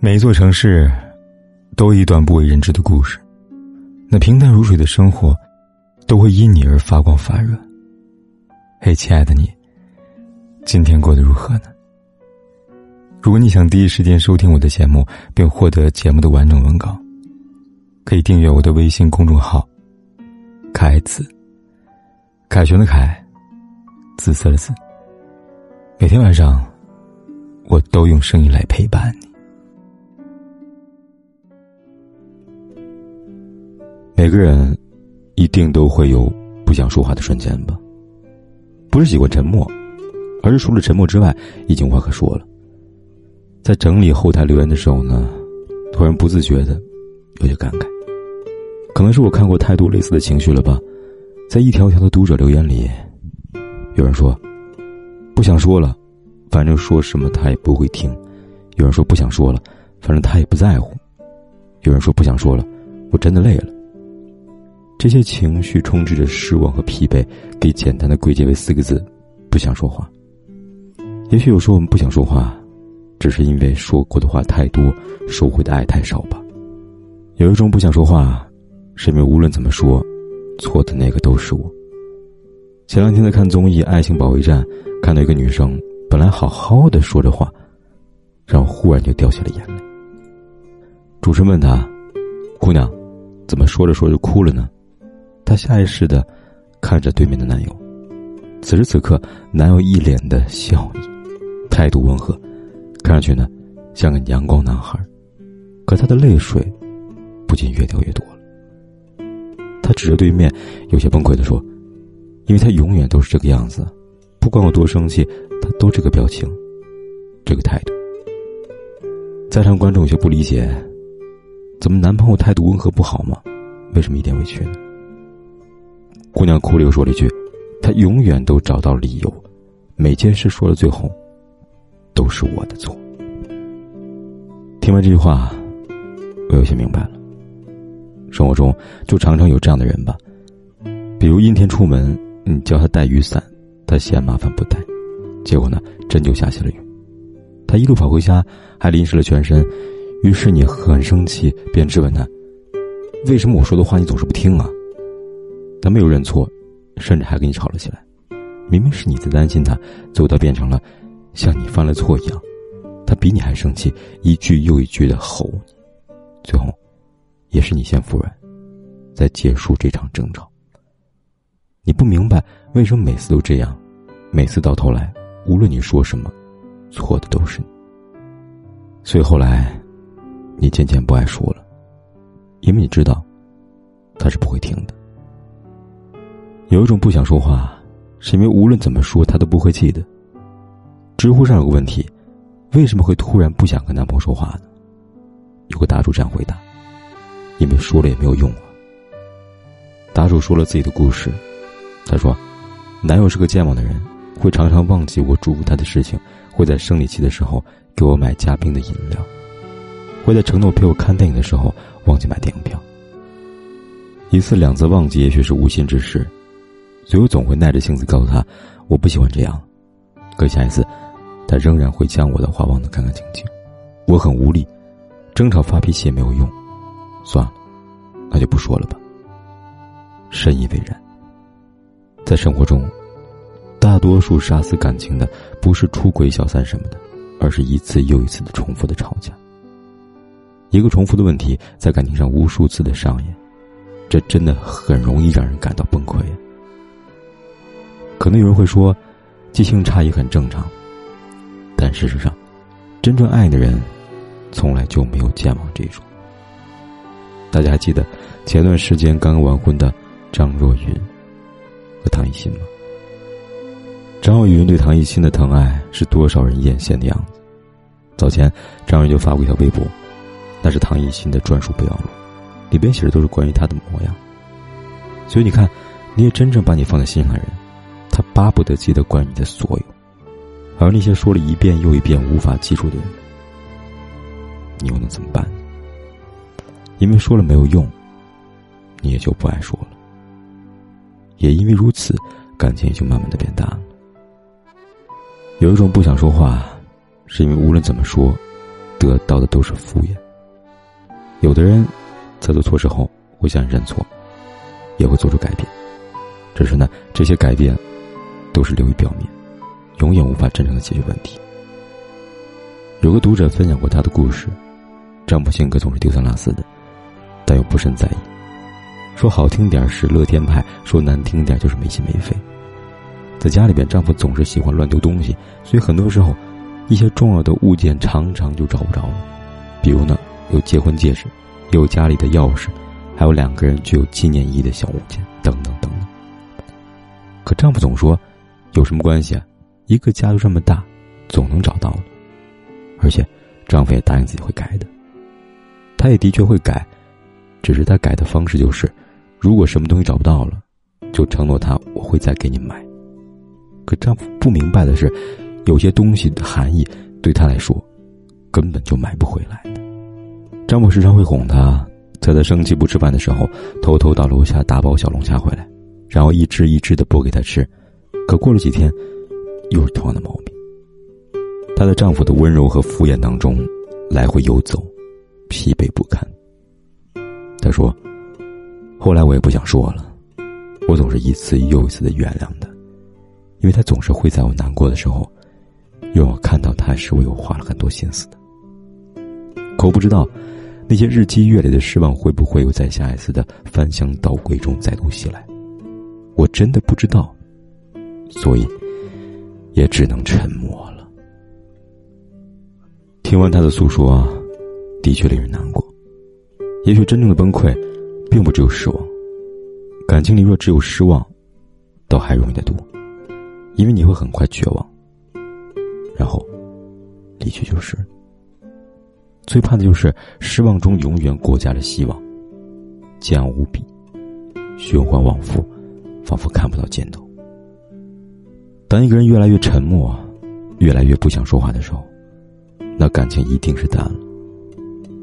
每一座城市，都一段不为人知的故事。那平淡如水的生活，都会因你而发光发热。嘿，亲爱的你，今天过得如何呢？如果你想第一时间收听我的节目，并获得节目的完整文稿，可以订阅我的微信公众号“凯子”。凯旋的凯，紫色的紫。每天晚上，我都用声音来陪伴你。每个人一定都会有不想说话的瞬间吧？不是喜欢沉默，而是除了沉默之外，已经无话可说了。在整理后台留言的时候呢，突然不自觉的有些感慨。可能是我看过太多类似的情绪了吧？在一条条的读者留言里，有人说不想说了，反正说什么他也不会听；有人说不想说了，反正他也不在乎；有人说不想说了，我真的累了。这些情绪充斥着失望和疲惫，可以简单的归结为四个字：不想说话。也许有时候我们不想说话，只是因为说过的话太多，收回的爱太少吧。有一种不想说话，是因为无论怎么说，错的那个都是我。前两天在看综艺《爱情保卫战》，看到一个女生本来好好的说着话，然后忽然就掉下了眼泪。主持人问他：“姑娘，怎么说着说着哭了呢？”她下意识的看着对面的男友，此时此刻，男友一脸的笑意，态度温和，看上去呢像个阳光男孩。可他的泪水不仅越掉越多了。他指着对面，有些崩溃的说：“因为他永远都是这个样子，不管我多生气，他都这个表情，这个态度。”在场观众有些不理解：“怎么男朋友态度温和不好吗？为什么一点委屈呢？”姑娘哭了，又说了一句：“他永远都找到理由，每件事说到最后，都是我的错。”听完这句话，我有些明白了。生活中就常常有这样的人吧，比如阴天出门，你叫他带雨伞，他嫌麻烦不带，结果呢，真就下起了雨。他一路跑回家，还淋湿了全身，于是你很生气，便质问他：“为什么我说的话你总是不听啊？”他没有认错，甚至还跟你吵了起来。明明是你在担心他，最后他变成了像你犯了错一样。他比你还生气，一句又一句的吼你。最后，也是你先服软，在结束这场争吵。你不明白为什么每次都这样，每次到头来，无论你说什么，错的都是你。所以后来，你渐渐不爱说了，因为你知道，他是不会听的。有一种不想说话，是因为无论怎么说他都不会记得。知乎上有个问题：为什么会突然不想跟男朋友说话呢？有个答主这样回答：因为说了也没有用啊。答主说了自己的故事，他说：男友是个健忘的人，会常常忘记我嘱咐他的事情，会在生理期的时候给我买加冰的饮料，会在承诺陪我看电影的时候忘记买电影票。一次两次忘记，也许是无心之失。所以我总会耐着性子告诉他，我不喜欢这样。可下一次，他仍然会将我的话忘得干干净净。我很无力，争吵发脾气也没有用。算了，那就不说了吧。深以为然。在生活中，多数杀死感情的不是出轨、小三什么的，而是一次又一次的重复的吵架。一个重复的问题在感情上无数次的上演，这真的很容易让人感到崩溃。可能有人会说，记性差也很正常。但事实上，真正爱的人，从来就没有健忘这种。大家还记得前段时间刚刚完婚的张若昀和唐艺昕吗？张若昀对唐艺昕的疼爱是多少人艳羡的样子。早前张若昀就发过一条微博，那是唐艺昕的专属备忘录，里边写的都是关于他的模样。所以你看，你也真正把你放在心上的人。他巴不得记得关于你的所有，而那些说了一遍又一遍无法记住的人，你又能怎么办？因为说了没有用，你也就不爱说了。也因为如此，感情也就慢慢的变淡了。有一种不想说话，是因为无论怎么说，得到的都是敷衍。有的人在做错事后会向你认错，也会做出改变，只是呢，这些改变都是流于表面，永远无法真正的解决问题。有个读者分享过他的故事，丈夫性格总是丢三落四的，但又不甚在意，说好听点是乐天派，说难听点就是没心没肺。在家里边，丈夫总是喜欢乱丢东西，所以很多时候，一些重要的物件常常就找不着了。比如呢，有结婚戒指，有家里的钥匙，还有两个人具有纪念意义的小物件，等等等等。可丈夫总说，有什么关系啊？一个家就这么大，总能找到的。而且，丈夫也答应自己会改的。他也的确会改，只是他改的方式就是，如果什么东西找不到了，就承诺他我会再给你买。可丈夫不明白的是，有些东西的含义对他来说，根本就买不回来的。丈夫时常会哄她，在她生气不吃饭的时候，偷偷到楼下打包小龙虾回来，然后一只一只的剥给她吃。可过了几天，又是同样的毛病。她在丈夫的温柔和敷衍当中来回游走，疲惫不堪。她说：“后来我也不想说了，我总是一次又一次的原谅他。”因为他总是会在我难过的时候，又我看到他是为我花了很多心思的。可我不知道，那些日积月累的失望会不会又在下一次的翻箱倒柜中再度袭来？我真的不知道，所以也只能沉默了。听完他的诉说啊，的确令人难过。也许真正的崩溃，并不只有失望。感情里若只有失望，倒还容易得多。因为你会很快绝望，然后离去就是。最怕的就是失望中永远裹挟着希望，煎熬无比，循环往复，仿佛看不到尽头。当一个人越来越沉默，越来越不想说话的时候，那感情一定是淡了。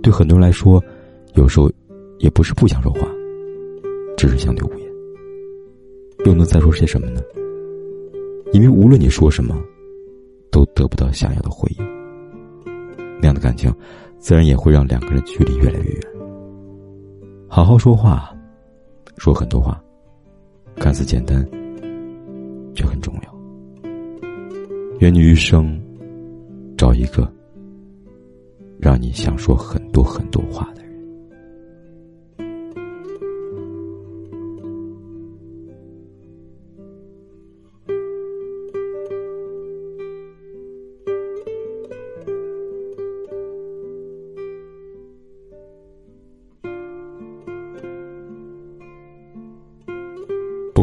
对很多人来说，有时候也不是不想说话，只是相对无言。又能再说些什么呢？因为无论你说什么，都得不到想要的回应。那样的感情，自然也会让两个人距离越来越远。好好说话，说很多话，看似简单，却很重要。愿你余生找一个让你想说很多很多话的。